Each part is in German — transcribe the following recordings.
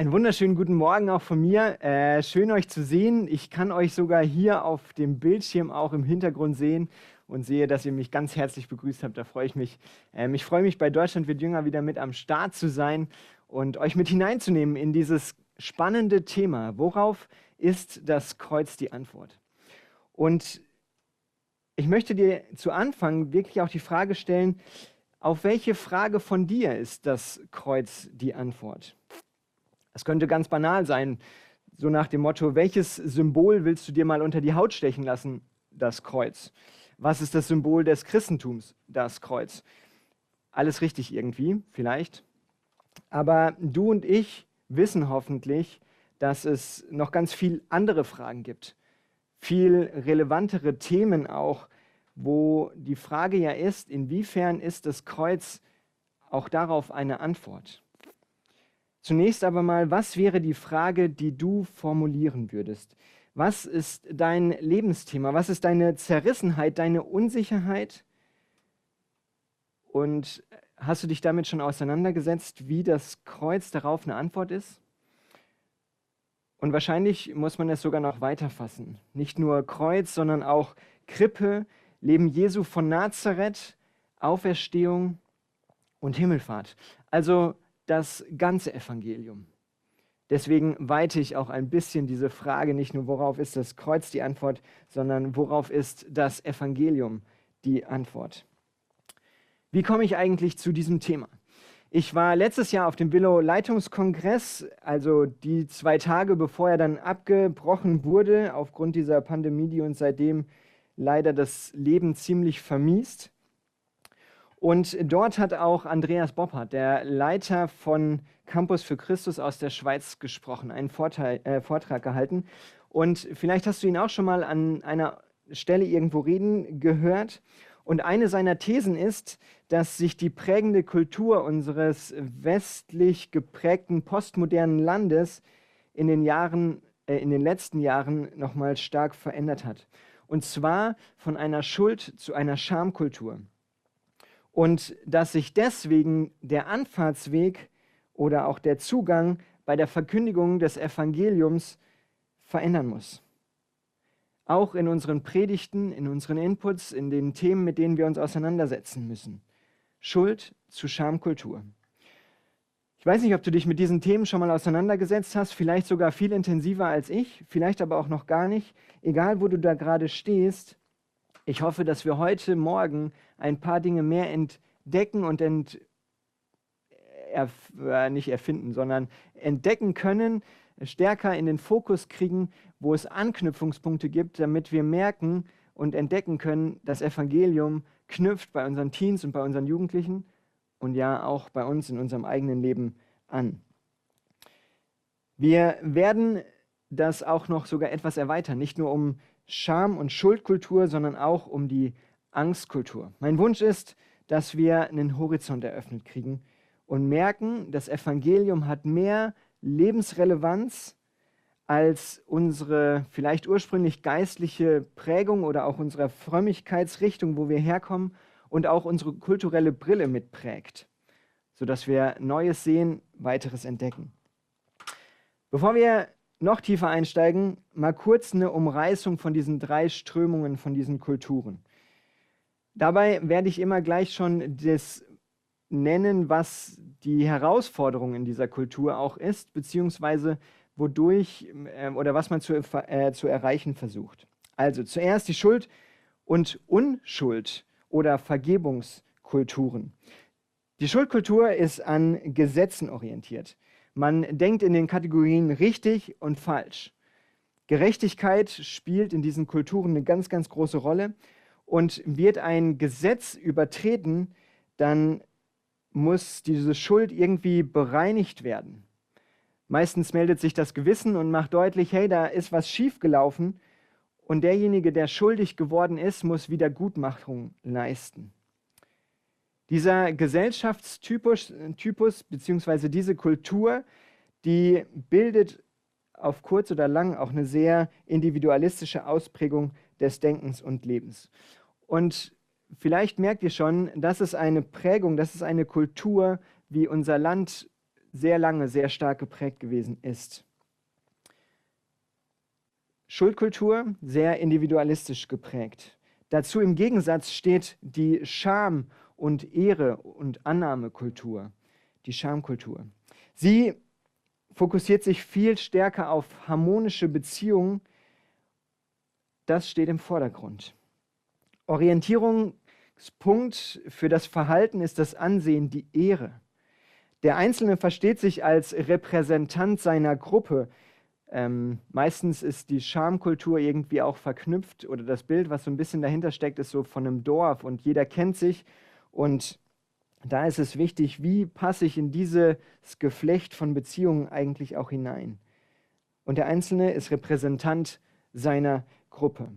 Einen wunderschönen guten Morgen auch von mir. Äh, schön euch zu sehen. Ich kann euch sogar hier auf dem Bildschirm auch im Hintergrund sehen und sehe, dass ihr mich ganz herzlich begrüßt habt. Da freue ich mich. Ähm, ich freue mich, bei Deutschland wird jünger wieder mit am Start zu sein und euch mit hineinzunehmen in dieses spannende Thema. Worauf ist das Kreuz die Antwort? Und ich möchte dir zu Anfang wirklich auch die Frage stellen, auf welche Frage von dir ist das Kreuz die Antwort? Es könnte ganz banal sein, so nach dem Motto, welches Symbol willst du dir mal unter die Haut stechen lassen? Das Kreuz. Was ist das Symbol des Christentums? Das Kreuz. Alles richtig irgendwie, vielleicht. Aber du und ich wissen hoffentlich, dass es noch ganz viel andere Fragen gibt. Viel relevantere Themen auch, wo die Frage ja ist, inwiefern ist das Kreuz auch darauf eine Antwort? Zunächst aber mal, was wäre die Frage, die du formulieren würdest? Was ist dein Lebensthema? Was ist deine Zerrissenheit, deine Unsicherheit? Und hast du dich damit schon auseinandergesetzt, wie das Kreuz darauf eine Antwort ist? Und wahrscheinlich muss man es sogar noch weiter fassen. Nicht nur Kreuz, sondern auch Krippe, Leben Jesu von Nazareth, Auferstehung und Himmelfahrt. Also das ganze Evangelium. Deswegen weite ich auch ein bisschen diese Frage, nicht nur worauf ist das Kreuz die Antwort, sondern worauf ist das Evangelium die Antwort. Wie komme ich eigentlich zu diesem Thema? Ich war letztes Jahr auf dem Willow Leitungskongress, also die zwei Tage bevor er dann abgebrochen wurde, aufgrund dieser Pandemie, die uns seitdem leider das Leben ziemlich vermiest. Und dort hat auch Andreas Boppert, der Leiter von Campus für Christus aus der Schweiz, gesprochen, einen Vorteil, äh, Vortrag gehalten. Und vielleicht hast du ihn auch schon mal an einer Stelle irgendwo reden gehört. Und eine seiner Thesen ist, dass sich die prägende Kultur unseres westlich geprägten postmodernen Landes in den Jahren, äh, in den letzten Jahren nochmal stark verändert hat. Und zwar von einer Schuld zu einer Schamkultur und dass sich deswegen der Anfahrtsweg oder auch der Zugang bei der Verkündigung des Evangeliums verändern muss. Auch in unseren Predigten, in unseren Inputs, in den Themen, mit denen wir uns auseinandersetzen müssen. Schuld zu Schamkultur. Ich weiß nicht, ob du dich mit diesen Themen schon mal auseinandergesetzt hast, vielleicht sogar viel intensiver als ich, vielleicht aber auch noch gar nicht. Egal, wo du da gerade stehst, ich hoffe, dass wir heute Morgen ein paar Dinge mehr entdecken und ent, erf, äh, nicht erfinden, sondern entdecken können, stärker in den Fokus kriegen, wo es Anknüpfungspunkte gibt, damit wir merken und entdecken können, das Evangelium knüpft bei unseren Teens und bei unseren Jugendlichen und ja auch bei uns in unserem eigenen Leben an. Wir werden das auch noch sogar etwas erweitern, nicht nur um Scham- und Schuldkultur, sondern auch um die Angstkultur. Mein Wunsch ist, dass wir einen Horizont eröffnet kriegen und merken, das Evangelium hat mehr Lebensrelevanz als unsere vielleicht ursprünglich geistliche Prägung oder auch unsere Frömmigkeitsrichtung, wo wir herkommen und auch unsere kulturelle Brille mitprägt, sodass wir Neues sehen, weiteres entdecken. Bevor wir noch tiefer einsteigen, mal kurz eine Umreißung von diesen drei Strömungen, von diesen Kulturen. Dabei werde ich immer gleich schon das nennen, was die Herausforderung in dieser Kultur auch ist, beziehungsweise wodurch äh, oder was man zu, äh, zu erreichen versucht. Also zuerst die Schuld und Unschuld oder Vergebungskulturen. Die Schuldkultur ist an Gesetzen orientiert. Man denkt in den Kategorien richtig und falsch. Gerechtigkeit spielt in diesen Kulturen eine ganz, ganz große Rolle. Und wird ein Gesetz übertreten, dann muss diese Schuld irgendwie bereinigt werden. Meistens meldet sich das Gewissen und macht deutlich, hey, da ist was schiefgelaufen und derjenige, der schuldig geworden ist, muss Wiedergutmachung leisten. Dieser Gesellschaftstypus Typus, beziehungsweise diese Kultur, die bildet auf kurz oder lang auch eine sehr individualistische Ausprägung des Denkens und Lebens. Und vielleicht merkt ihr schon, das ist eine Prägung, das ist eine Kultur, wie unser Land sehr lange sehr stark geprägt gewesen ist. Schuldkultur sehr individualistisch geprägt. Dazu im Gegensatz steht die Scham- und Ehre- und Annahmekultur, die Schamkultur. Sie fokussiert sich viel stärker auf harmonische Beziehungen. Das steht im Vordergrund. Orientierungspunkt für das Verhalten ist das Ansehen, die Ehre. Der Einzelne versteht sich als Repräsentant seiner Gruppe, ähm, meistens ist die Schamkultur irgendwie auch verknüpft oder das Bild, was so ein bisschen dahinter steckt, ist so von einem Dorf und jeder kennt sich. Und da ist es wichtig, wie passe ich in dieses Geflecht von Beziehungen eigentlich auch hinein. Und der Einzelne ist Repräsentant seiner Gruppe.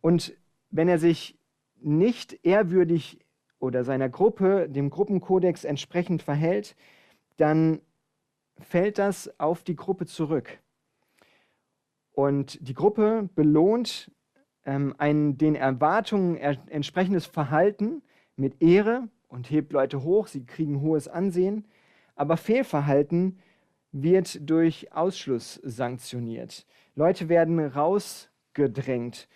Und wenn er sich nicht ehrwürdig oder seiner Gruppe, dem Gruppenkodex entsprechend verhält, dann fällt das auf die Gruppe zurück. Und die Gruppe belohnt ähm, ein den Erwartungen entsprechendes Verhalten mit Ehre und hebt Leute hoch, sie kriegen hohes Ansehen. Aber Fehlverhalten wird durch Ausschluss sanktioniert. Leute werden rausgedrängt.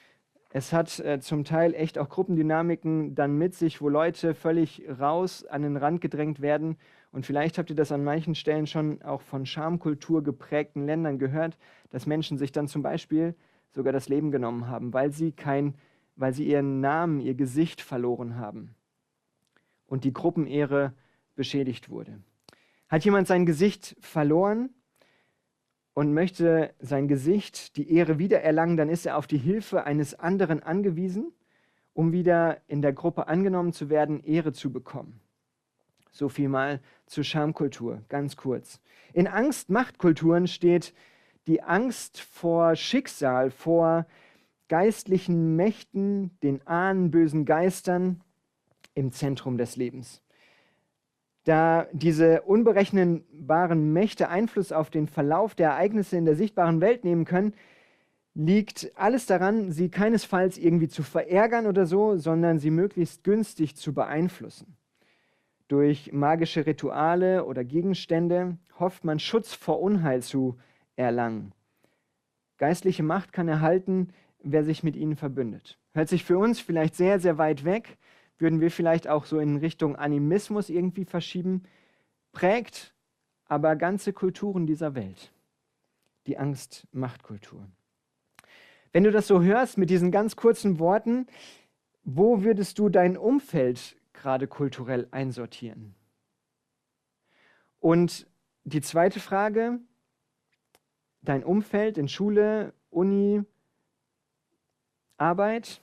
Es hat äh, zum Teil echt auch Gruppendynamiken dann mit sich, wo Leute völlig raus an den Rand gedrängt werden und vielleicht habt ihr das an manchen Stellen schon auch von Schamkultur geprägten Ländern gehört, dass Menschen sich dann zum Beispiel sogar das Leben genommen haben, weil sie, kein, weil sie ihren Namen, ihr Gesicht verloren haben und die Gruppenehre beschädigt wurde. Hat jemand sein Gesicht verloren und möchte sein Gesicht, die Ehre wiedererlangen, dann ist er auf die Hilfe eines anderen angewiesen, um wieder in der Gruppe angenommen zu werden, Ehre zu bekommen. So viel mal zur Schamkultur, ganz kurz. In Angst-Machtkulturen steht die Angst vor Schicksal, vor geistlichen Mächten, den Ahnen, bösen Geistern im Zentrum des Lebens. Da diese unberechenbaren Mächte Einfluss auf den Verlauf der Ereignisse in der sichtbaren Welt nehmen können, liegt alles daran, sie keinesfalls irgendwie zu verärgern oder so, sondern sie möglichst günstig zu beeinflussen. Durch magische Rituale oder Gegenstände hofft man Schutz vor Unheil zu erlangen. Geistliche Macht kann erhalten, wer sich mit ihnen verbündet. Hört sich für uns vielleicht sehr, sehr weit weg, würden wir vielleicht auch so in Richtung Animismus irgendwie verschieben, prägt aber ganze Kulturen dieser Welt. Die Angst-Macht-Kultur. Wenn du das so hörst mit diesen ganz kurzen Worten, wo würdest du dein Umfeld gerade kulturell einsortieren? Und die zweite Frage, dein Umfeld in Schule, Uni, Arbeit,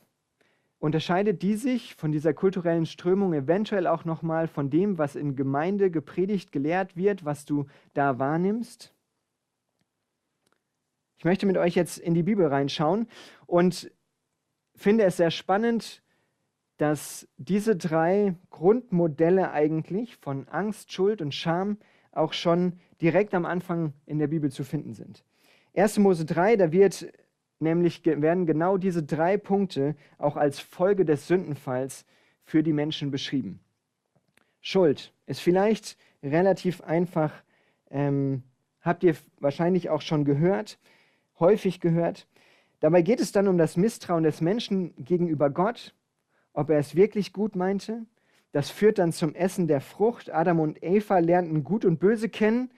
unterscheidet die sich von dieser kulturellen Strömung eventuell auch nochmal von dem, was in Gemeinde gepredigt, gelehrt wird, was du da wahrnimmst? Ich möchte mit euch jetzt in die Bibel reinschauen und finde es sehr spannend, dass diese drei Grundmodelle eigentlich von Angst, Schuld und Scham auch schon direkt am Anfang in der Bibel zu finden sind. 1. Mose 3, da wird nämlich werden genau diese drei Punkte auch als Folge des Sündenfalls für die Menschen beschrieben. Schuld ist vielleicht relativ einfach, ähm, habt ihr wahrscheinlich auch schon gehört, häufig gehört. Dabei geht es dann um das Misstrauen des Menschen gegenüber Gott ob er es wirklich gut meinte. Das führt dann zum Essen der Frucht. Adam und Eva lernten Gut und Böse kennen,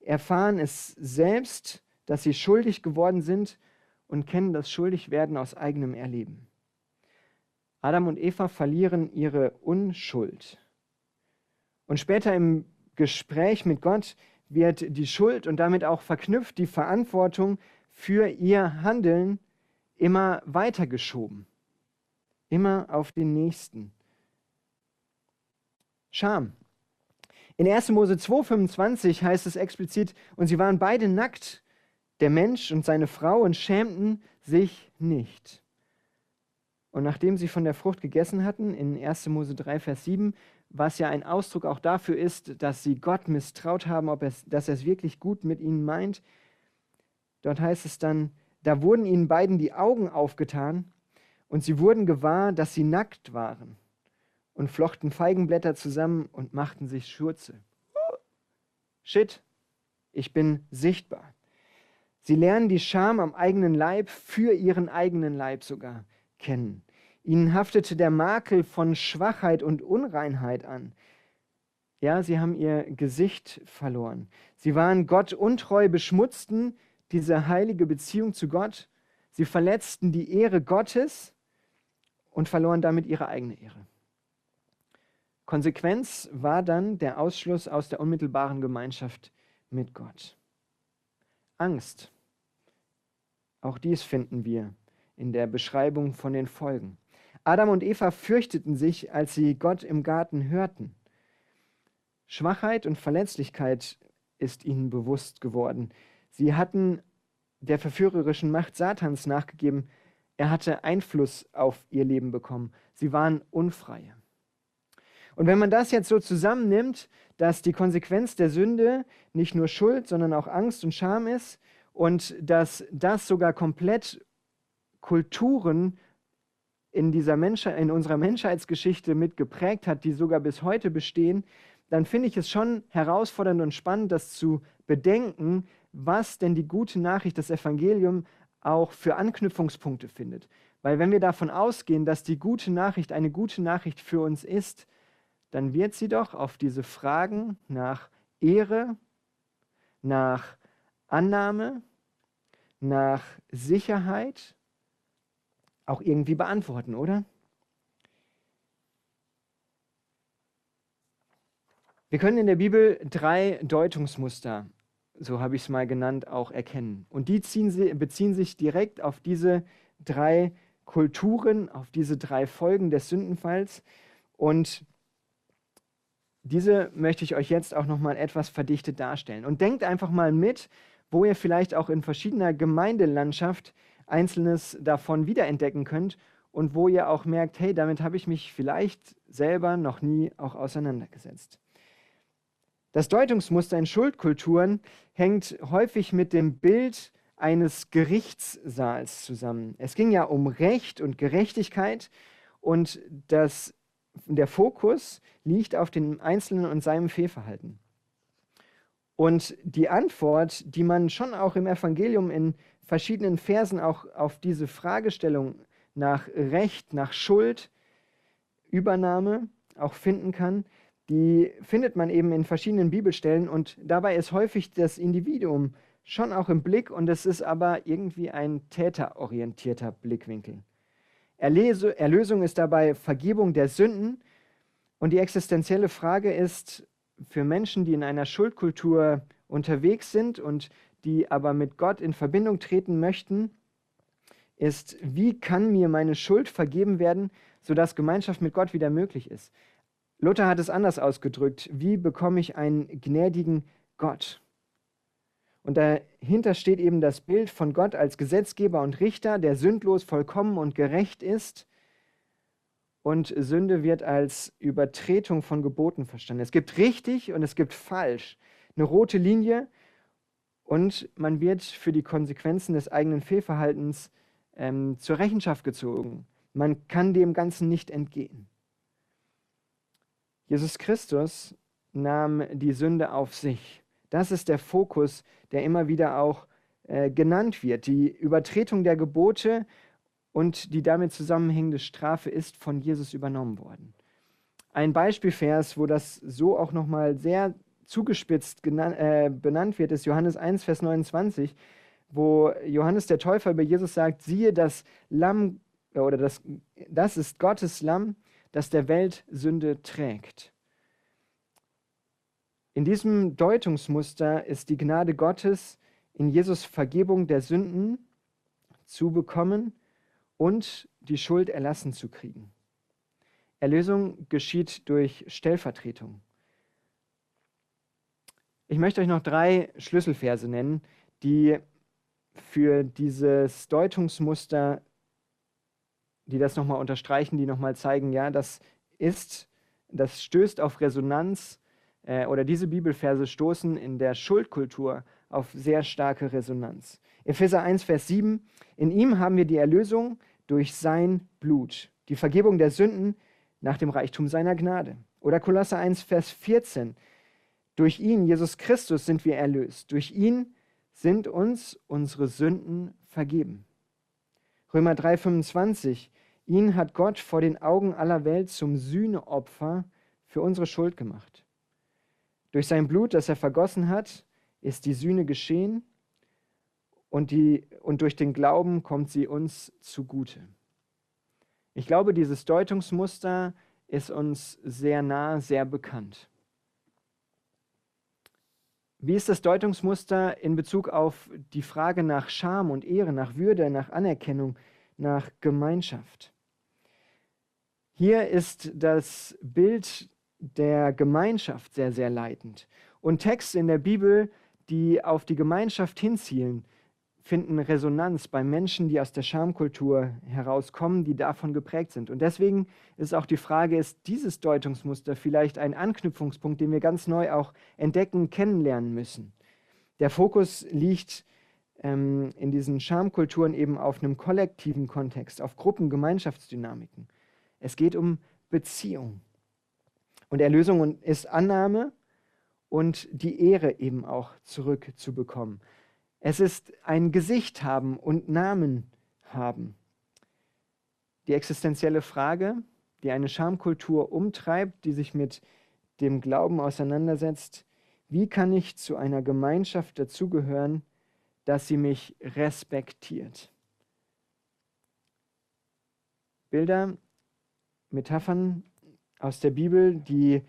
erfahren es selbst, dass sie schuldig geworden sind und kennen das Schuldigwerden aus eigenem Erleben. Adam und Eva verlieren ihre Unschuld. Und später im Gespräch mit Gott wird die Schuld und damit auch verknüpft die Verantwortung für ihr Handeln immer weitergeschoben immer auf den Nächsten. Scham. In 1. Mose 2,25 heißt es explizit, und sie waren beide nackt, der Mensch und seine Frau, und schämten sich nicht. Und nachdem sie von der Frucht gegessen hatten, in 1. Mose 3, Vers 7, was ja ein Ausdruck auch dafür ist, dass sie Gott misstraut haben, ob es, dass er es wirklich gut mit ihnen meint, dort heißt es dann, da wurden ihnen beiden die Augen aufgetan und sie wurden gewahr, dass sie nackt waren und flochten Feigenblätter zusammen und machten sich Schurze. Shit, ich bin sichtbar. Sie lernen die Scham am eigenen Leib, für ihren eigenen Leib sogar kennen. Ihnen haftete der Makel von Schwachheit und Unreinheit an. Ja, sie haben ihr Gesicht verloren. Sie waren Gott untreu, beschmutzten diese heilige Beziehung zu Gott. Sie verletzten die Ehre Gottes und verloren damit ihre eigene Ehre. Konsequenz war dann der Ausschluss aus der unmittelbaren Gemeinschaft mit Gott. Angst. Auch dies finden wir in der Beschreibung von den Folgen. Adam und Eva fürchteten sich, als sie Gott im Garten hörten. Schwachheit und Verletzlichkeit ist ihnen bewusst geworden. Sie hatten der verführerischen Macht Satans nachgegeben. Er hatte Einfluss auf ihr Leben bekommen. Sie waren Unfreie. Und wenn man das jetzt so zusammennimmt, dass die Konsequenz der Sünde nicht nur Schuld, sondern auch Angst und Scham ist und dass das sogar komplett Kulturen in, dieser Menschheit, in unserer Menschheitsgeschichte mit geprägt hat, die sogar bis heute bestehen, dann finde ich es schon herausfordernd und spannend, das zu bedenken, was denn die gute Nachricht, das Evangelium, auch für Anknüpfungspunkte findet. Weil wenn wir davon ausgehen, dass die gute Nachricht eine gute Nachricht für uns ist, dann wird sie doch auf diese Fragen nach Ehre, nach Annahme, nach Sicherheit auch irgendwie beantworten, oder? Wir können in der Bibel drei Deutungsmuster, so habe ich es mal genannt, auch erkennen. Und die sie, beziehen sich direkt auf diese drei Kulturen, auf diese drei Folgen des Sündenfalls. Und diese möchte ich euch jetzt auch nochmal etwas verdichtet darstellen. Und denkt einfach mal mit, wo ihr vielleicht auch in verschiedener Gemeindelandschaft Einzelnes davon wiederentdecken könnt und wo ihr auch merkt, hey, damit habe ich mich vielleicht selber noch nie auch auseinandergesetzt. Das Deutungsmuster in Schuldkulturen hängt häufig mit dem Bild eines Gerichtssaals zusammen. Es ging ja um Recht und Gerechtigkeit und das, der Fokus liegt auf den Einzelnen und seinem Fehlverhalten. Und die Antwort, die man schon auch im Evangelium in verschiedenen Versen auch auf diese Fragestellung nach Recht, nach Schuld, Übernahme auch finden kann, die findet man eben in verschiedenen Bibelstellen und dabei ist häufig das Individuum schon auch im Blick und es ist aber irgendwie ein täterorientierter Blickwinkel. Erlösung ist dabei Vergebung der Sünden und die existenzielle Frage ist für Menschen, die in einer Schuldkultur unterwegs sind und die aber mit Gott in Verbindung treten möchten, ist, wie kann mir meine Schuld vergeben werden, sodass Gemeinschaft mit Gott wieder möglich ist. Luther hat es anders ausgedrückt, wie bekomme ich einen gnädigen Gott? Und dahinter steht eben das Bild von Gott als Gesetzgeber und Richter, der sündlos, vollkommen und gerecht ist. Und Sünde wird als Übertretung von Geboten verstanden. Es gibt richtig und es gibt falsch. Eine rote Linie, und man wird für die Konsequenzen des eigenen Fehlverhaltens ähm, zur Rechenschaft gezogen. Man kann dem Ganzen nicht entgehen. Jesus Christus nahm die Sünde auf sich. Das ist der Fokus, der immer wieder auch äh, genannt wird. Die Übertretung der Gebote und die damit zusammenhängende Strafe ist von Jesus übernommen worden. Ein Beispielvers, wo das so auch nochmal sehr zugespitzt äh, benannt wird, ist Johannes 1, Vers 29, wo Johannes der Täufer über Jesus sagt, siehe das Lamm, oder das, das ist Gottes Lamm, das der Welt Sünde trägt. In diesem Deutungsmuster ist die Gnade Gottes in Jesus Vergebung der Sünden zu bekommen und die Schuld erlassen zu kriegen. Erlösung geschieht durch Stellvertretung. Ich möchte euch noch drei Schlüsselverse nennen, die für dieses Deutungsmuster, die das nochmal unterstreichen, die nochmal zeigen, ja, das ist, das stößt auf Resonanz äh, oder diese Bibelverse stoßen in der Schuldkultur auf sehr starke Resonanz. Epheser 1, Vers 7, in ihm haben wir die Erlösung durch sein Blut, die Vergebung der Sünden nach dem Reichtum seiner Gnade. Oder Kolosser 1, Vers 14, Durch ihn, Jesus Christus, sind wir erlöst. Durch ihn sind uns unsere Sünden vergeben. Römer 3:25. Ihn hat Gott vor den Augen aller Welt zum Sühneopfer für unsere Schuld gemacht. Durch sein Blut, das er vergossen hat, ist die Sühne geschehen und, die, und durch den Glauben kommt sie uns zugute. Ich glaube, dieses Deutungsmuster ist uns sehr nah, sehr bekannt. Wie ist das Deutungsmuster in Bezug auf die Frage nach Scham und Ehre, nach Würde, nach Anerkennung, nach Gemeinschaft? Hier ist das Bild der Gemeinschaft sehr, sehr leitend. Und Texte in der Bibel, die auf die Gemeinschaft hinzielen, finden Resonanz bei Menschen, die aus der Schamkultur herauskommen, die davon geprägt sind. Und deswegen ist auch die Frage, ist dieses Deutungsmuster vielleicht ein Anknüpfungspunkt, den wir ganz neu auch entdecken, kennenlernen müssen? Der Fokus liegt ähm, in diesen Schamkulturen eben auf einem kollektiven Kontext, auf Gruppen, Gemeinschaftsdynamiken. Es geht um Beziehung. Und Erlösung ist Annahme und die Ehre eben auch zurückzubekommen. Es ist ein Gesicht haben und Namen haben. Die existenzielle Frage, die eine Schamkultur umtreibt, die sich mit dem Glauben auseinandersetzt, wie kann ich zu einer Gemeinschaft dazugehören, dass sie mich respektiert? Bilder, Metaphern aus der Bibel, die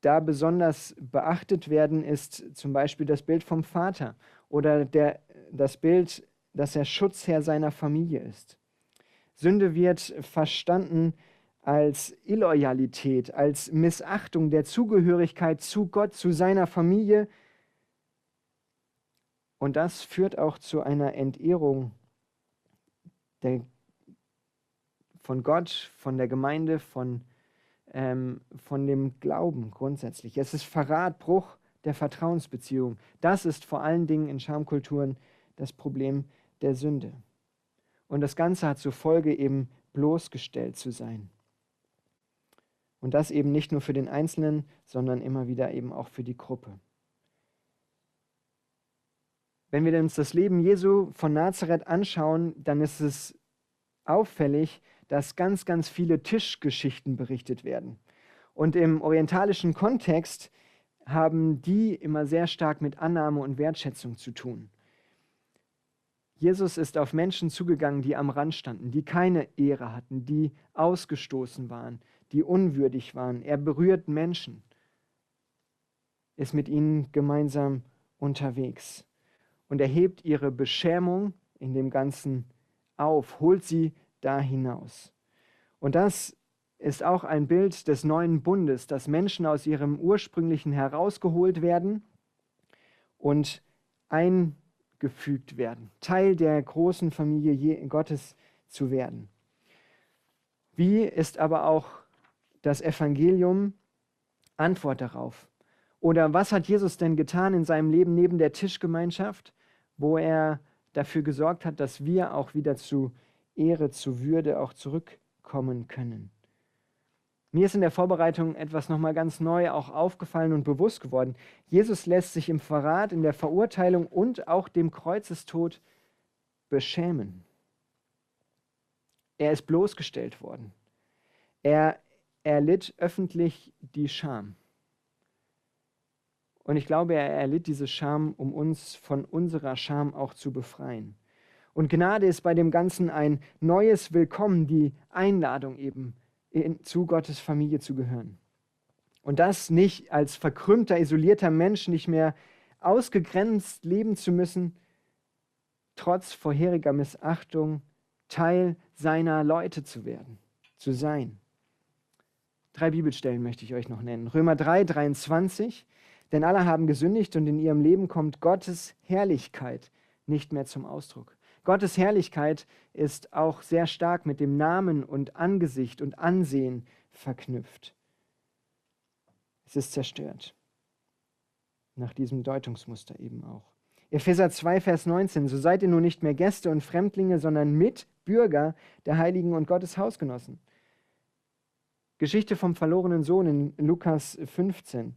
da besonders beachtet werden, ist zum Beispiel das Bild vom Vater oder der, das Bild, dass er Schutzherr seiner Familie ist. Sünde wird verstanden als Illoyalität, als Missachtung der Zugehörigkeit zu Gott, zu seiner Familie. Und das führt auch zu einer Entehrung der, von Gott, von der Gemeinde, von, ähm, von dem Glauben grundsätzlich. Es ist Verrat, Bruch der Vertrauensbeziehung. Das ist vor allen Dingen in Schamkulturen das Problem der Sünde. Und das Ganze hat zur Folge eben bloßgestellt zu sein. Und das eben nicht nur für den Einzelnen, sondern immer wieder eben auch für die Gruppe. Wenn wir uns das Leben Jesu von Nazareth anschauen, dann ist es auffällig, dass ganz, ganz viele Tischgeschichten berichtet werden. Und im orientalischen Kontext haben die immer sehr stark mit Annahme und Wertschätzung zu tun. Jesus ist auf Menschen zugegangen, die am Rand standen, die keine Ehre hatten, die ausgestoßen waren, die unwürdig waren. Er berührt Menschen, ist mit ihnen gemeinsam unterwegs und erhebt ihre Beschämung in dem Ganzen auf, holt sie da hinaus. Und das ist auch ein Bild des neuen Bundes, dass Menschen aus ihrem ursprünglichen herausgeholt werden und eingefügt werden, Teil der großen Familie Gottes zu werden. Wie ist aber auch das Evangelium Antwort darauf? Oder was hat Jesus denn getan in seinem Leben neben der Tischgemeinschaft, wo er dafür gesorgt hat, dass wir auch wieder zu Ehre, zu Würde auch zurückkommen können? Mir ist in der Vorbereitung etwas nochmal ganz neu auch aufgefallen und bewusst geworden. Jesus lässt sich im Verrat, in der Verurteilung und auch dem Kreuzestod beschämen. Er ist bloßgestellt worden. Er erlitt öffentlich die Scham. Und ich glaube, er erlitt diese Scham, um uns von unserer Scham auch zu befreien. Und Gnade ist bei dem Ganzen ein neues Willkommen, die Einladung eben in, zu Gottes Familie zu gehören. Und das nicht als verkrümmter, isolierter Mensch nicht mehr ausgegrenzt leben zu müssen, trotz vorheriger Missachtung Teil seiner Leute zu werden, zu sein. Drei Bibelstellen möchte ich euch noch nennen. Römer 3, 23. Denn alle haben gesündigt und in ihrem Leben kommt Gottes Herrlichkeit nicht mehr zum Ausdruck. Gottes Herrlichkeit ist auch sehr stark mit dem Namen und Angesicht und Ansehen verknüpft. Es ist zerstört. Nach diesem Deutungsmuster eben auch. Epheser 2, Vers 19. So seid ihr nun nicht mehr Gäste und Fremdlinge, sondern Mitbürger der Heiligen und Gottes Hausgenossen. Geschichte vom verlorenen Sohn in Lukas 15.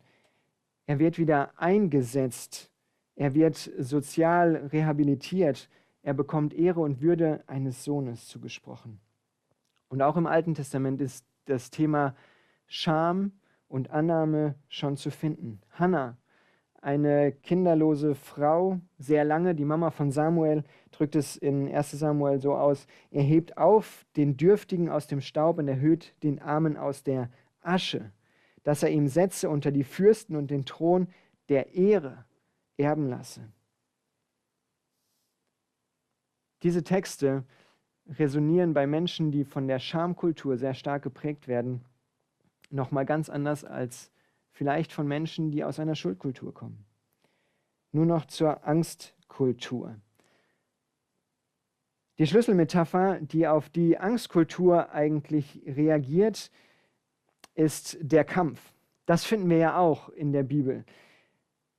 Er wird wieder eingesetzt. Er wird sozial rehabilitiert. Er bekommt Ehre und Würde eines Sohnes zugesprochen. Und auch im Alten Testament ist das Thema Scham und Annahme schon zu finden. Hannah, eine kinderlose Frau, sehr lange, die Mama von Samuel, drückt es in 1 Samuel so aus, er hebt auf den Dürftigen aus dem Staub und erhöht den Armen aus der Asche, dass er ihm setze unter die Fürsten und den Thron der Ehre erben lasse. Diese Texte resonieren bei Menschen, die von der Schamkultur sehr stark geprägt werden, nochmal ganz anders als vielleicht von Menschen, die aus einer Schuldkultur kommen. Nur noch zur Angstkultur. Die Schlüsselmetapher, die auf die Angstkultur eigentlich reagiert, ist der Kampf. Das finden wir ja auch in der Bibel.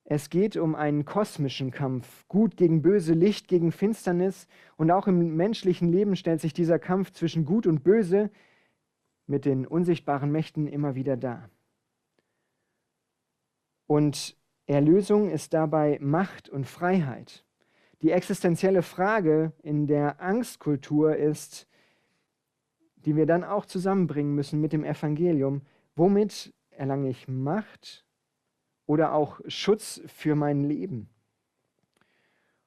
Es geht um einen kosmischen Kampf, Gut gegen Böse, Licht gegen Finsternis. Und auch im menschlichen Leben stellt sich dieser Kampf zwischen Gut und Böse mit den unsichtbaren Mächten immer wieder dar. Und Erlösung ist dabei Macht und Freiheit. Die existenzielle Frage in der Angstkultur ist, die wir dann auch zusammenbringen müssen mit dem Evangelium, womit erlange ich Macht oder auch Schutz für mein Leben.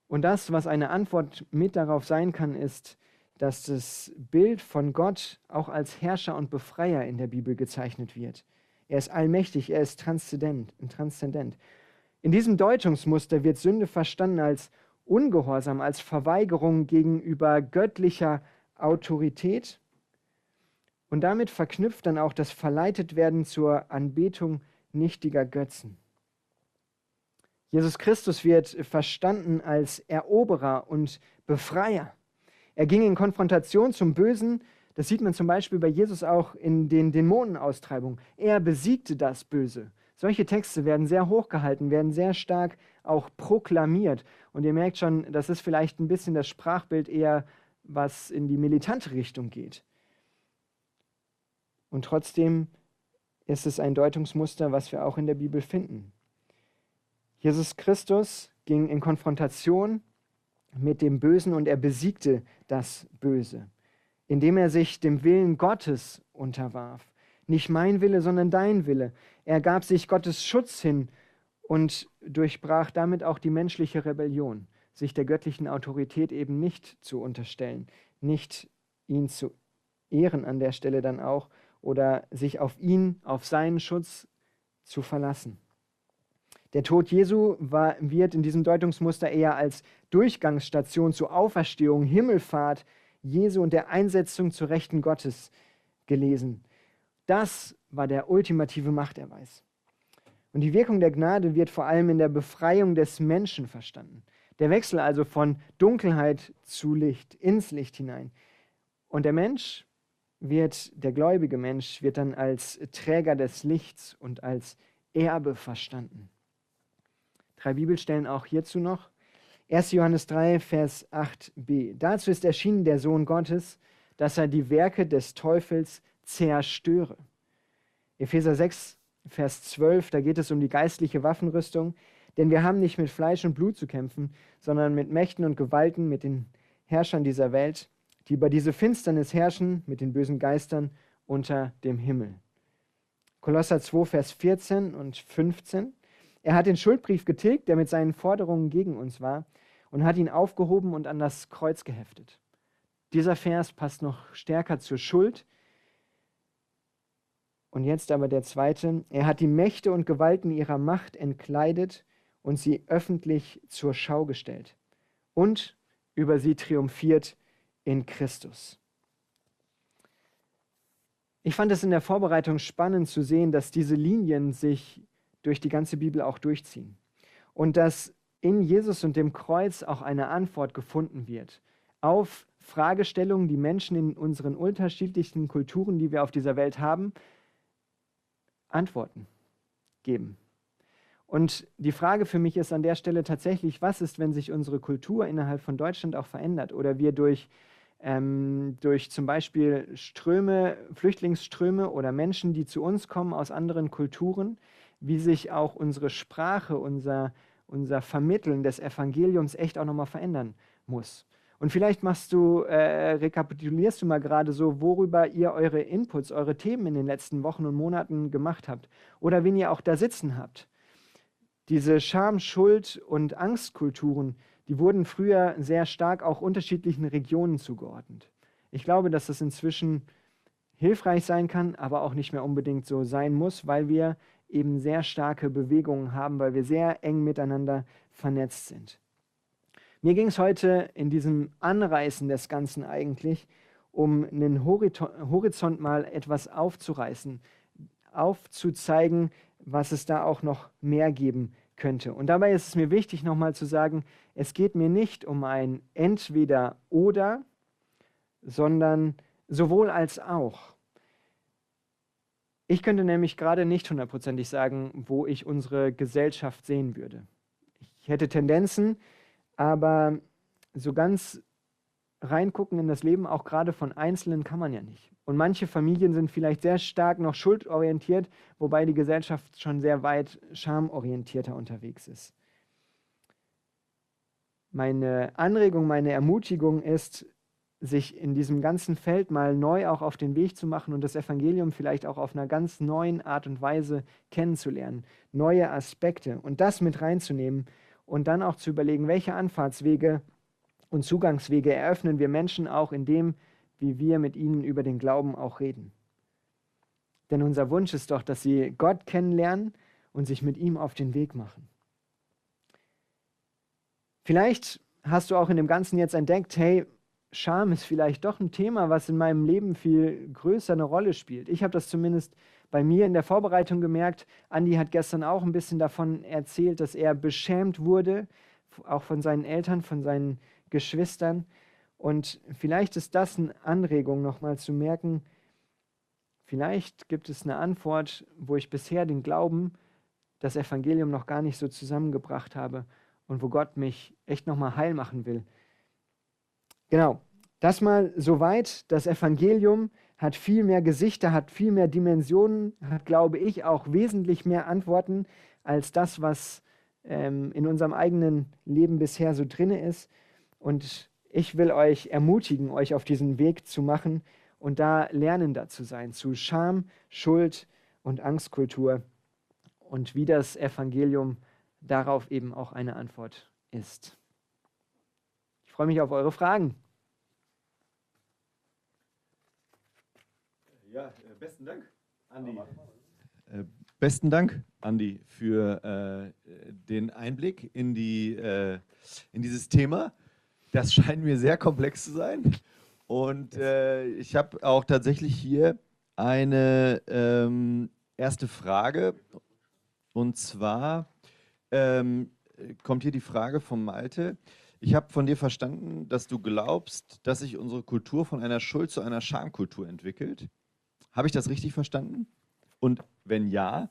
Und das, was eine Antwort mit darauf sein kann, ist, dass das Bild von Gott auch als Herrscher und Befreier in der Bibel gezeichnet wird. Er ist allmächtig, er ist transzendent. In diesem Deutungsmuster wird Sünde verstanden als Ungehorsam, als Verweigerung gegenüber göttlicher Autorität und damit verknüpft dann auch das Verleitetwerden zur Anbetung nichtiger Götzen. Jesus Christus wird verstanden als Eroberer und Befreier. Er ging in Konfrontation zum Bösen. Das sieht man zum Beispiel bei Jesus auch in den Dämonenaustreibungen. Er besiegte das Böse. Solche Texte werden sehr hochgehalten, werden sehr stark auch proklamiert. Und ihr merkt schon, das ist vielleicht ein bisschen das Sprachbild eher, was in die militante Richtung geht. Und trotzdem ist es ein Deutungsmuster, was wir auch in der Bibel finden. Jesus Christus ging in Konfrontation mit dem Bösen und er besiegte das Böse, indem er sich dem Willen Gottes unterwarf. Nicht mein Wille, sondern dein Wille. Er gab sich Gottes Schutz hin und durchbrach damit auch die menschliche Rebellion, sich der göttlichen Autorität eben nicht zu unterstellen, nicht ihn zu ehren an der Stelle dann auch oder sich auf ihn, auf seinen Schutz zu verlassen. Der Tod Jesu war, wird in diesem Deutungsmuster eher als Durchgangsstation zur Auferstehung, Himmelfahrt Jesu und der Einsetzung zur Rechten Gottes gelesen. Das war der ultimative Machterweis. Und die Wirkung der Gnade wird vor allem in der Befreiung des Menschen verstanden. Der Wechsel also von Dunkelheit zu Licht, ins Licht hinein. Und der Mensch wird, der gläubige Mensch, wird dann als Träger des Lichts und als Erbe verstanden. Drei Bibelstellen auch hierzu noch. 1. Johannes 3, Vers 8b. Dazu ist erschienen der Sohn Gottes, dass er die Werke des Teufels zerstöre. Epheser 6, Vers 12, da geht es um die geistliche Waffenrüstung. Denn wir haben nicht mit Fleisch und Blut zu kämpfen, sondern mit Mächten und Gewalten, mit den Herrschern dieser Welt, die über diese Finsternis herrschen, mit den bösen Geistern unter dem Himmel. Kolosser 2, Vers 14 und 15. Er hat den Schuldbrief getilgt, der mit seinen Forderungen gegen uns war, und hat ihn aufgehoben und an das Kreuz geheftet. Dieser Vers passt noch stärker zur Schuld. Und jetzt aber der zweite. Er hat die Mächte und Gewalten ihrer Macht entkleidet und sie öffentlich zur Schau gestellt und über sie triumphiert in Christus. Ich fand es in der Vorbereitung spannend zu sehen, dass diese Linien sich durch die ganze Bibel auch durchziehen. Und dass in Jesus und dem Kreuz auch eine Antwort gefunden wird auf Fragestellungen, die Menschen in unseren unterschiedlichsten Kulturen, die wir auf dieser Welt haben, Antworten geben. Und die Frage für mich ist an der Stelle tatsächlich, was ist, wenn sich unsere Kultur innerhalb von Deutschland auch verändert oder wir durch, ähm, durch zum Beispiel Ströme, Flüchtlingsströme oder Menschen, die zu uns kommen aus anderen Kulturen, wie sich auch unsere Sprache, unser, unser Vermitteln des Evangeliums echt auch nochmal verändern muss. Und vielleicht machst du, äh, rekapitulierst du mal gerade so, worüber ihr eure Inputs, eure Themen in den letzten Wochen und Monaten gemacht habt. Oder wen ihr auch da sitzen habt. Diese Scham, Schuld und Angstkulturen, die wurden früher sehr stark auch unterschiedlichen Regionen zugeordnet. Ich glaube, dass das inzwischen hilfreich sein kann, aber auch nicht mehr unbedingt so sein muss, weil wir eben sehr starke Bewegungen haben, weil wir sehr eng miteinander vernetzt sind. Mir ging es heute in diesem Anreißen des Ganzen eigentlich um einen Horizont mal etwas aufzureißen, aufzuzeigen, was es da auch noch mehr geben könnte. Und dabei ist es mir wichtig, nochmal zu sagen, es geht mir nicht um ein Entweder oder, sondern sowohl als auch. Ich könnte nämlich gerade nicht hundertprozentig sagen, wo ich unsere Gesellschaft sehen würde. Ich hätte Tendenzen, aber so ganz reingucken in das Leben, auch gerade von Einzelnen, kann man ja nicht. Und manche Familien sind vielleicht sehr stark noch schuldorientiert, wobei die Gesellschaft schon sehr weit schamorientierter unterwegs ist. Meine Anregung, meine Ermutigung ist, sich in diesem ganzen Feld mal neu auch auf den Weg zu machen und das Evangelium vielleicht auch auf einer ganz neuen Art und Weise kennenzulernen, neue Aspekte und das mit reinzunehmen und dann auch zu überlegen, welche Anfahrtswege und Zugangswege eröffnen wir Menschen auch in dem, wie wir mit ihnen über den Glauben auch reden. Denn unser Wunsch ist doch, dass sie Gott kennenlernen und sich mit ihm auf den Weg machen. Vielleicht hast du auch in dem Ganzen jetzt entdeckt, hey, Scham ist vielleicht doch ein Thema, was in meinem Leben viel größer eine Rolle spielt. Ich habe das zumindest bei mir in der Vorbereitung gemerkt. Andi hat gestern auch ein bisschen davon erzählt, dass er beschämt wurde, auch von seinen Eltern, von seinen Geschwistern. Und vielleicht ist das eine Anregung, nochmal zu merken, vielleicht gibt es eine Antwort, wo ich bisher den Glauben, das Evangelium noch gar nicht so zusammengebracht habe und wo Gott mich echt nochmal heil machen will. Genau, das mal soweit. Das Evangelium hat viel mehr Gesichter, hat viel mehr Dimensionen, hat, glaube ich, auch wesentlich mehr Antworten als das, was ähm, in unserem eigenen Leben bisher so drin ist. Und ich will euch ermutigen, euch auf diesen Weg zu machen und da lernender zu sein zu Scham, Schuld und Angstkultur und wie das Evangelium darauf eben auch eine Antwort ist. Ich freue mich auf eure Fragen. Ja, äh, besten Dank, Andi. Äh, besten Dank, Andi, für äh, den Einblick in, die, äh, in dieses Thema. Das scheint mir sehr komplex zu sein. Und äh, ich habe auch tatsächlich hier eine ähm, erste Frage. Und zwar ähm, kommt hier die Frage von Malte. Ich habe von dir verstanden, dass du glaubst, dass sich unsere Kultur von einer Schuld zu einer Schamkultur entwickelt. Habe ich das richtig verstanden? Und wenn ja,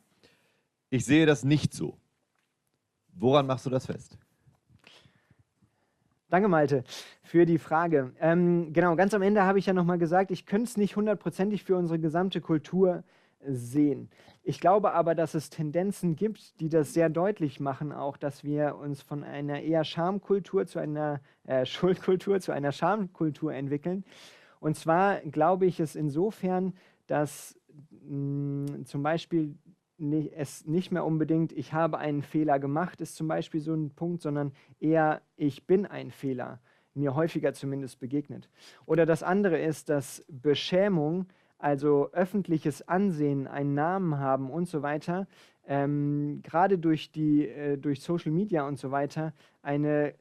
ich sehe das nicht so. Woran machst du das fest? Danke, Malte, für die Frage. Ähm, genau, ganz am Ende habe ich ja nochmal gesagt, ich könnte es nicht hundertprozentig für unsere gesamte Kultur sehen. Ich glaube aber, dass es Tendenzen gibt, die das sehr deutlich machen, auch dass wir uns von einer eher Schamkultur zu einer äh, Schuldkultur zu einer Schamkultur entwickeln. Und zwar glaube ich es insofern, dass mh, hm, zum Beispiel nicht, es nicht mehr unbedingt, ich habe einen Fehler gemacht, ist zum Beispiel so ein Punkt, sondern eher, ich bin ein Fehler, mir häufiger zumindest begegnet. Oder das andere ist, dass Beschämung, also öffentliches Ansehen, einen Namen haben und so weiter, ähm, gerade durch, äh, durch Social Media und so weiter, eine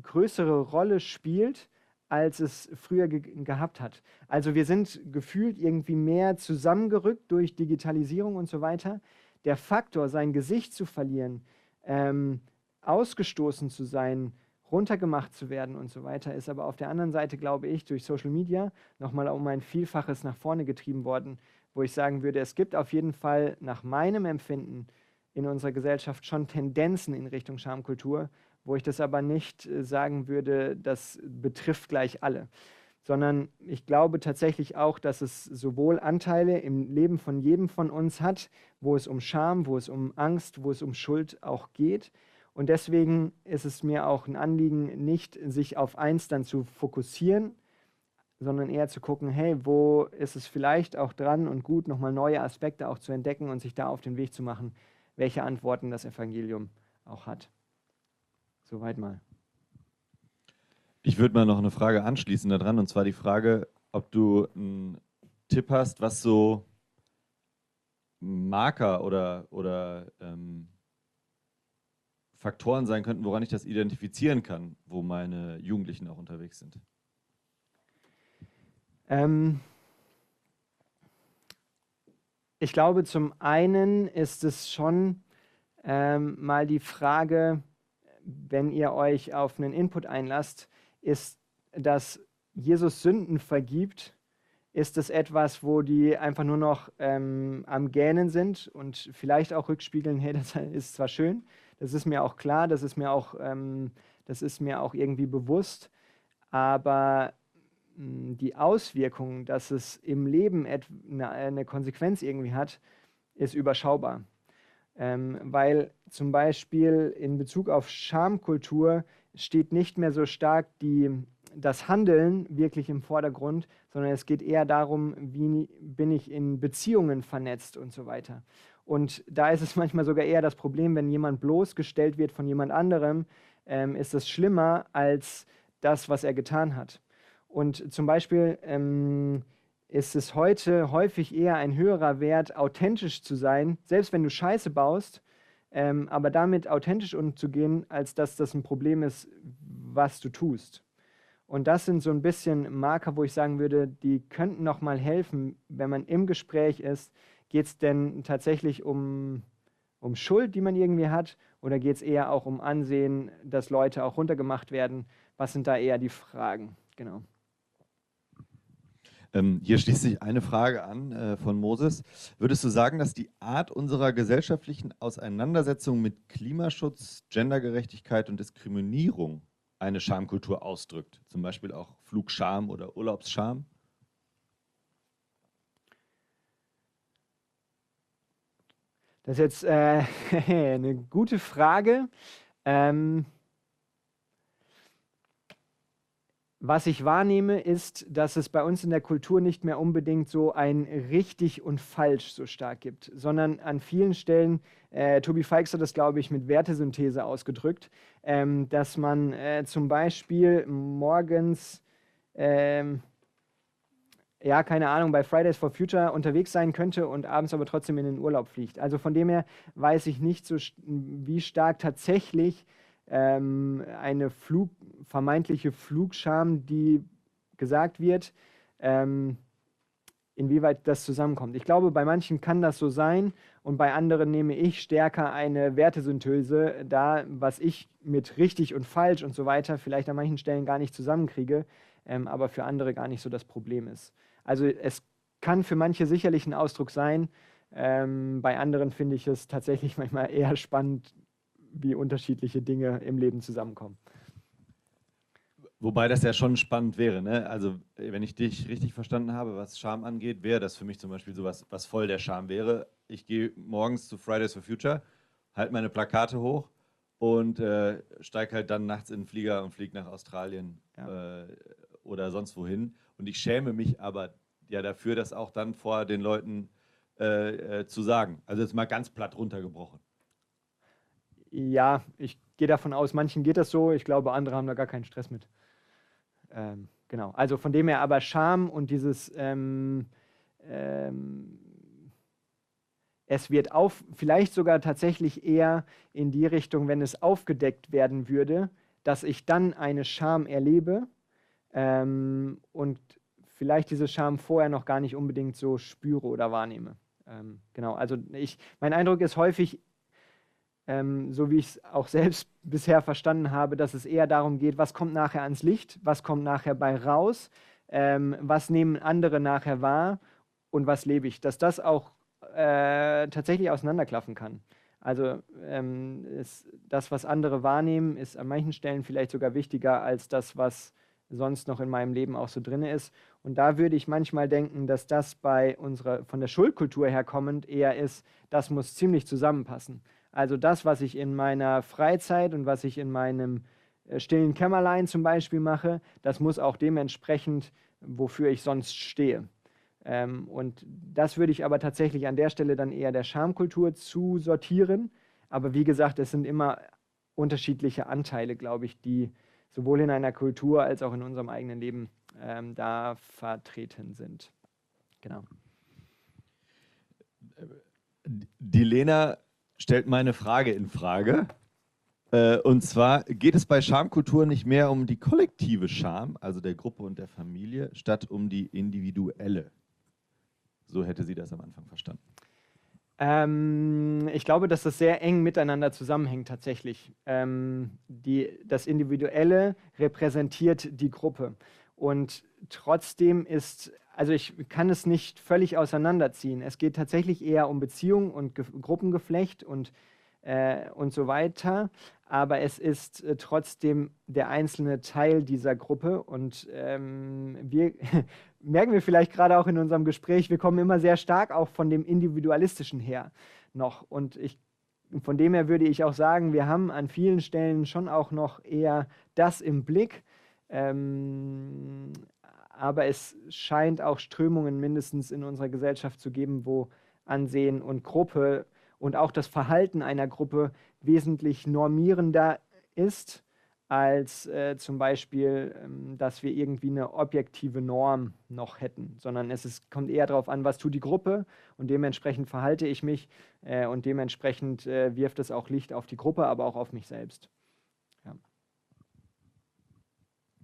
größere Rolle spielt als es früher ge gehabt hat. Also wir sind gefühlt irgendwie mehr zusammengerückt durch Digitalisierung und so weiter. Der Faktor, sein Gesicht zu verlieren, ähm, ausgestoßen zu sein, runtergemacht zu werden und so weiter, ist aber auf der anderen Seite, glaube ich, durch Social Media nochmal um ein Vielfaches nach vorne getrieben worden, wo ich sagen würde, es gibt auf jeden Fall nach meinem Empfinden in unserer Gesellschaft schon Tendenzen in Richtung Schamkultur, wo ich das aber nicht äh, sagen würde, das betrifft gleich alle. sondern ich glaube tatsächlich auch, dass es sowohl Anteile im Leben von jedem von uns hat, wo es um Scham, wo es um Angst, wo es um Schuld auch geht. Und deswegen ist es mir auch ein Anliegen, nicht sich auf eins dann zu fokussieren, sondern eher zu gucken, hey, wo ist es vielleicht auch dran und gut, nochmal neue Aspekte auch zu entdecken und sich da auf den Weg zu machen, welche Antworten das Evangelium auch hat. Soweit mal. Ich würde mal noch eine Frage anschließen daran, und zwar die Frage, ob du einen Tipp hast, was so Marker oder, oder ähm, Faktoren sein könnten, woran ich das identifizieren kann, wo meine Jugendlichen auch unterwegs sind. Ähm, ich glaube, zum einen ist es schon ähm, mal die Frage, wenn ihr euch auf einen Input einlasst, ist, dass Jesus Sünden vergibt, ist es etwas, wo die einfach nur noch ähm, am Gähnen sind und vielleicht auch rückspiegeln, hey, das ist zwar schön, das ist mir auch klar, das ist mir auch, ähm, das ist mir auch irgendwie bewusst, aber mh, hm, die Auswirkung, dass es im Leben eine, eine Konsequenz irgendwie hat, ist überschaubar. Ähm, weil zum Beispiel in Bezug auf Schamkultur steht nicht mehr so stark die, das Handeln wirklich im Vordergrund, sondern es geht eher darum, wie bin ich in Beziehungen vernetzt und so weiter. Und da ist es manchmal sogar eher das Problem, wenn jemand bloßgestellt wird von jemand anderem, ähm, ist es schlimmer als das, was er getan hat. Und zum Beispiel ähm, ist es heute häufig eher ein höherer Wert, authentisch zu sein, selbst wenn du Scheiße baust, ähm, aber damit authentisch umzugehen, als dass das ein Problem ist, was du tust. Und das sind so ein bisschen Marker, wo ich sagen würde, die könnten noch mal helfen, wenn man im Gespräch ist. Geht es denn tatsächlich um, um Schuld, die man irgendwie hat, oder geht es eher auch um Ansehen, dass Leute auch runtergemacht werden? Was sind da eher die Fragen? Genau. Ähm, hier schließt sich eine Frage an äh, von Moses. Würdest du sagen, dass die Art unserer gesellschaftlichen Auseinandersetzung mit Klimaschutz, Gendergerechtigkeit und Diskriminierung eine Schamkultur ausdrückt? Zum Beispiel auch Flugscham oder Urlaubsscham? Das ist jetzt äh, eine gute Frage. Ähm, Was ich wahrnehme, ist, dass es bei uns in der Kultur nicht mehr unbedingt so ein richtig und falsch so stark gibt, sondern an vielen Stellen, äh, Tobi Feix hat das, glaube ich, mit Wertesynthese ausgedrückt, ähm, dass man äh, zum Beispiel morgens, ähm, ja, keine Ahnung, bei Fridays for Future unterwegs sein könnte und abends aber trotzdem in den Urlaub fliegt. Also von dem her weiß ich nicht so, wie stark tatsächlich ähm, eine Flug, vermeintliche Flugscham, die gesagt wird, ähm, inwieweit das zusammenkommt. Ich glaube, bei manchen kann das so sein und bei anderen nehme ich stärker eine Wertesynthese da, was ich mit richtig und falsch und so weiter vielleicht an manchen Stellen gar nicht zusammenkriege, ähm, aber für andere gar nicht so das Problem ist. Also es kann für manche sicherlich ein Ausdruck sein, ähm, bei anderen finde ich es tatsächlich manchmal eher spannend, wie unterschiedliche Dinge im Leben zusammenkommen. Wobei das ja schon spannend wäre. Ne? Also, wenn ich dich richtig verstanden habe, was Scham angeht, wäre das für mich zum Beispiel sowas, was voll der Scham wäre. Ich gehe morgens zu Fridays for Future, halte meine Plakate hoch und äh, steige halt dann nachts in den Flieger und fliege nach Australien ja. äh, oder sonst wohin. Und ich schäme mich aber ja dafür, das auch dann vor den Leuten äh, äh zu sagen. Also jetzt mal ganz platt runtergebrochen. Ja, ich gehe davon aus, manchen geht das so. Ich glaube, andere haben da gar keinen Stress mit. Ähm, genau. Also von dem her aber Scham und dieses ähm, ähm, es wird auf, vielleicht sogar tatsächlich eher in die Richtung, wenn es aufgedeckt werden würde, dass ich dann eine Scham erlebe ähm, und vielleicht diese Scham vorher noch gar nicht unbedingt so spüre oder wahrnehme. Ähm, genau, also ich, mein Eindruck ist häufig, ähm, so wie ich es auch selbst bisher verstanden habe, dass es eher darum geht, was kommt nachher ans Licht, was kommt nachher bei raus, ähm, was nehmen andere nachher wahr und was lebe ich, dass das auch äh, tatsächlich auseinanderklaffen kann. Also ähm, das, was andere wahrnehmen, ist an manchen Stellen vielleicht sogar wichtiger als das, was sonst noch in meinem Leben auch so drin ist. Und da würde ich manchmal denken, dass das bei unserer von der Schuldkultur herkommend eher ist, das muss ziemlich zusammenpassen. Also das, was ich in meiner Freizeit und was ich in meinem äh, stillen Kämmerlein zum Beispiel mache, das muss auch dementsprechend, wofür ich sonst stehe. Ähm, und das würde ich aber tatsächlich an der Stelle dann eher der Schamkultur zusortieren. Aber wie gesagt, es sind immer unterschiedliche Anteile, glaube ich, die sowohl in einer Kultur als auch in unserem eigenen Leben ähm, da vertreten sind. Genau. Die Lena stellt meine Frage in Frage. Äh, und zwar geht es bei Schamkultur nicht mehr um die kollektive Scham, also der Gruppe und der Familie, statt um die individuelle. So hätte sie das am Anfang verstanden. Ähm, ich glaube, dass das sehr eng miteinander zusammenhängt tatsächlich. Ähm, die, das Individuelle repräsentiert die Gruppe. Und trotzdem ist, also ich kann es nicht völlig auseinanderziehen. Es geht tatsächlich eher um Beziehung und Ge Gruppengeflecht und, äh, und so weiter. Aber es ist äh, trotzdem der einzelne Teil dieser Gruppe. Und ähm, wir merken wir vielleicht gerade auch in unserem Gespräch, wir kommen immer sehr stark auch von dem Individualistischen her noch. Und ich, von dem her würde ich auch sagen, wir haben an vielen Stellen schon auch noch eher das im Blick. Ähm, aber es scheint auch Strömungen mindestens in unserer Gesellschaft zu geben, wo Ansehen und Gruppe und auch das Verhalten einer Gruppe wesentlich normierender ist als äh, zum Beispiel, ähm, dass wir irgendwie eine objektive Norm noch hätten, sondern es ist, kommt eher darauf an, was tut die Gruppe und dementsprechend verhalte ich mich äh, und dementsprechend äh, wirft es auch Licht auf die Gruppe, aber auch auf mich selbst. Ja.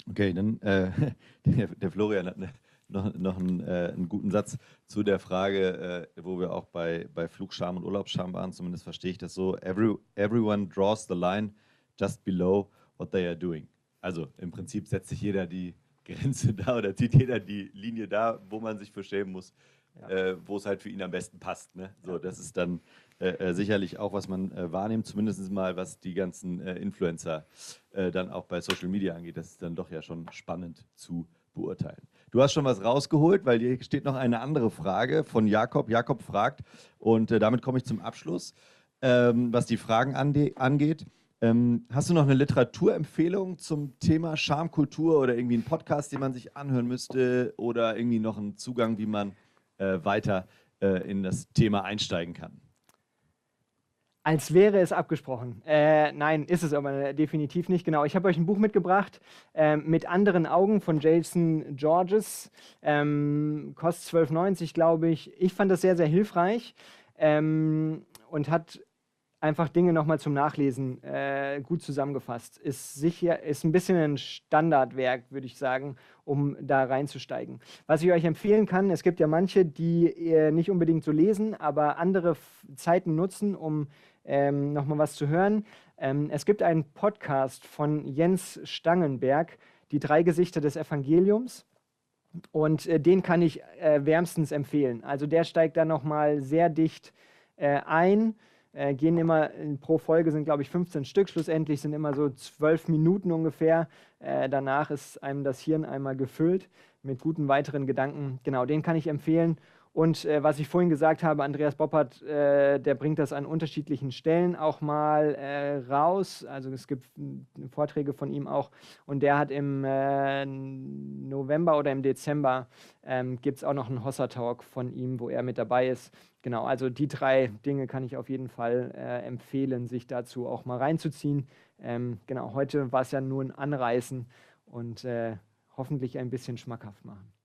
Okay, dann äh, der, der, Florian hat eine, noch, noch einen, äh, einen, guten Satz zu der Frage, äh, wo wir auch bei, bei Flugscham und Urlaubsscham waren, zumindest verstehe ich das so. Every, everyone draws the line just below what they are doing. Also im Prinzip setzt sich jeder die Grenze da oder zieht jeder die Linie da, wo man sich für schämen muss, ja. äh, wo es halt für ihn am besten passt. Ne? So, das ist dann äh, äh, sicherlich auch, was man äh, wahrnimmt, zumindest mal, was die ganzen äh, Influencer äh, dann auch bei Social Media angeht. Das ist dann doch ja schon spannend zu beurteilen. Du hast schon was rausgeholt, weil hier steht noch eine andere Frage von Jakob. Jakob fragt, und damit komme ich zum Abschluss, ähm, was die Fragen angeht. Ähm, hast du noch eine Literaturempfehlung zum Thema Schamkultur oder irgendwie einen Podcast, den man sich anhören müsste oder irgendwie noch einen Zugang, wie man äh, weiter äh, in das Thema einsteigen kann? Als wäre es abgesprochen. Äh, nein, ist es aber definitiv nicht. Genau. Ich habe euch ein Buch mitgebracht äh, mit anderen Augen von Jason Georges. Ähm, kostet 12,90, glaube ich. Ich fand das sehr, sehr hilfreich ähm, und hat einfach Dinge nochmal zum Nachlesen äh, gut zusammengefasst. Ist sicher, ist ein bisschen ein Standardwerk, würde ich sagen, um da reinzusteigen. Was ich euch empfehlen kann, es gibt ja manche, die äh, nicht unbedingt so lesen, aber andere Zeiten nutzen, um ähm, nochmal was zu hören. Ähm, es gibt einen Podcast von Jens Stangenberg, Die drei Gesichter des Evangeliums. Und äh, den kann ich äh, wärmstens empfehlen. Also der steigt da nochmal sehr dicht äh, ein äh, gehen immer pro Folge sind, glaube ich, 15 Stück. Schlussendlich sind immer so zwölf Minuten ungefähr. Äh, danach ist einem das Hirn einmal gefüllt mit guten weiteren Gedanken. Genau, den kann ich empfehlen. Und äh, was ich vorhin gesagt habe, Andreas Boppert, äh, der bringt das an unterschiedlichen Stellen auch mal äh, raus. Also es gibt Vorträge von ihm auch. Und der hat im äh, November oder im Dezember ähm, gibt es auch noch einen Hossa-Talk von ihm, wo er mit dabei ist. Genau, also die drei Dinge kann ich auf jeden Fall äh, empfehlen, sich dazu auch mal reinzuziehen. Ähm, genau, heute war es ja nur ein Anreißen und äh, hoffentlich ein bisschen schmackhaft machen.